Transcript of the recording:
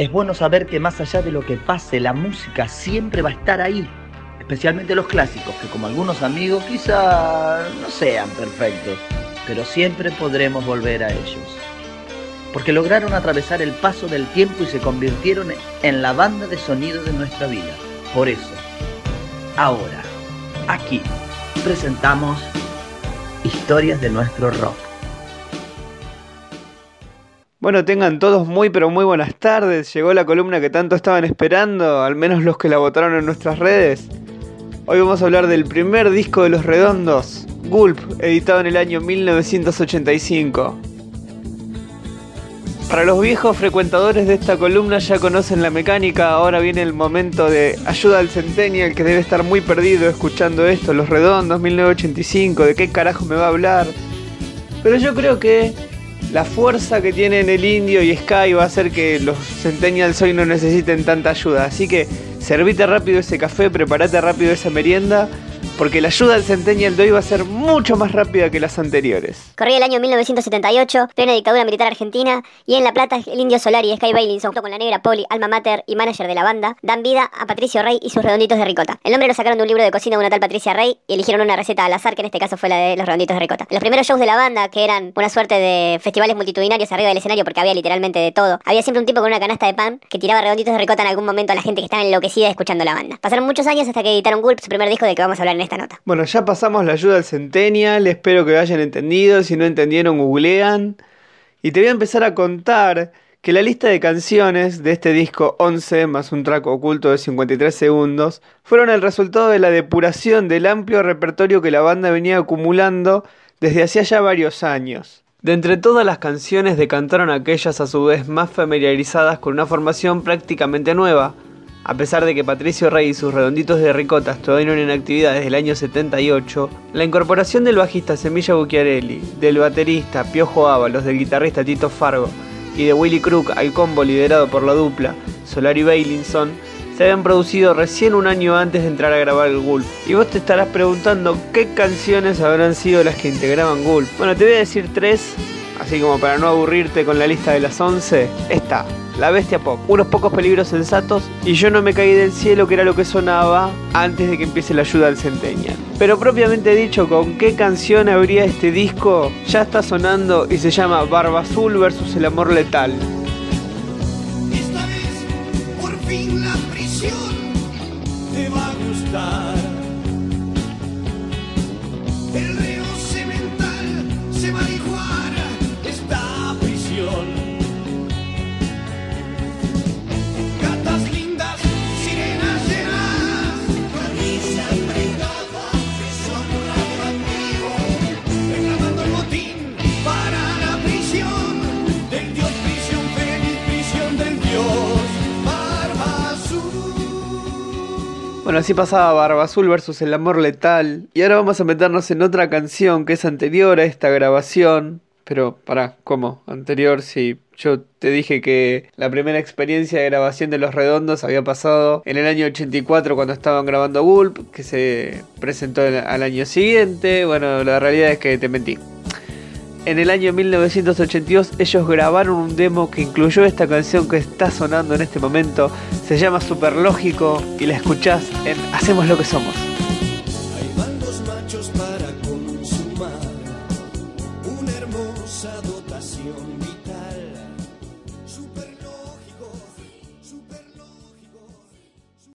Es bueno saber que más allá de lo que pase, la música siempre va a estar ahí, especialmente los clásicos, que como algunos amigos quizá no sean perfectos, pero siempre podremos volver a ellos. Porque lograron atravesar el paso del tiempo y se convirtieron en la banda de sonido de nuestra vida. Por eso, ahora, aquí, presentamos historias de nuestro rock. Bueno, tengan todos muy pero muy buenas tardes. Llegó la columna que tanto estaban esperando, al menos los que la votaron en nuestras redes. Hoy vamos a hablar del primer disco de Los Redondos, Gulp, editado en el año 1985. Para los viejos frecuentadores de esta columna ya conocen la mecánica, ahora viene el momento de ayuda al Centennial que debe estar muy perdido escuchando esto, Los Redondos 1985, de qué carajo me va a hablar. Pero yo creo que la fuerza que tienen el indio y Sky va a hacer que los Centennials hoy no necesiten tanta ayuda. Así que servite rápido ese café, prepárate rápido esa merienda porque la ayuda del Centennial de hoy va a ser mucho más rápida que las anteriores. Corría el año 1978, plena dictadura militar argentina, y en La Plata el Indio Solar y Sky Bailinson, junto con la negra Polly, alma mater y manager de la banda, dan vida a Patricio Rey y sus redonditos de ricota. El nombre lo sacaron de un libro de cocina de una tal Patricia Rey y eligieron una receta al azar, que en este caso fue la de los redonditos de ricota. Los primeros shows de la banda, que eran una suerte de festivales multitudinarios arriba del escenario porque había literalmente de todo, había siempre un tipo con una canasta de pan que tiraba redonditos de ricota en algún momento a la gente que estaba enloquecida escuchando la banda. Pasaron muchos años hasta que editaron Gulp, su primer disco de que vamos a hablar en esta nota. Bueno, ya pasamos la ayuda al Centennial, espero que lo hayan entendido, si no entendieron googlean. Y te voy a empezar a contar que la lista de canciones de este disco 11 más un track oculto de 53 segundos fueron el resultado de la depuración del amplio repertorio que la banda venía acumulando desde hacía ya varios años. De entre todas las canciones decantaron aquellas a su vez más familiarizadas con una formación prácticamente nueva, a pesar de que Patricio Rey y sus redonditos de ricotas todavía en actividad desde el año 78, la incorporación del bajista Semilla Bucchiarelli, del baterista Piojo Ábalos, del guitarrista Tito Fargo y de Willy Crook al combo liderado por la dupla Solari Bailinson se habían producido recién un año antes de entrar a grabar el Gulp. Y vos te estarás preguntando qué canciones habrán sido las que integraban Gulp. Bueno, te voy a decir tres, así como para no aburrirte con la lista de las 11. Esta, la Bestia Pop, unos pocos peligros sensatos y yo no me caí del cielo que era lo que sonaba antes de que empiece la ayuda al Centennial. Pero propiamente dicho, ¿con qué canción habría este disco? Ya está sonando y se llama Barba Azul versus el amor letal. Esta vez, por fin la prisión te va a gustar. Bueno, así pasaba Barba Azul versus el amor letal. Y ahora vamos a meternos en otra canción que es anterior a esta grabación. Pero, pará, ¿cómo? Anterior, sí. Yo te dije que la primera experiencia de grabación de Los Redondos había pasado en el año 84 cuando estaban grabando Gulp, que se presentó al año siguiente. Bueno, la realidad es que te mentí. En el año 1982 ellos grabaron un demo que incluyó esta canción que está sonando en este momento. Se llama Superlógico y la escuchás en Hacemos lo que somos. Machos para consumar una hermosa dotación vital.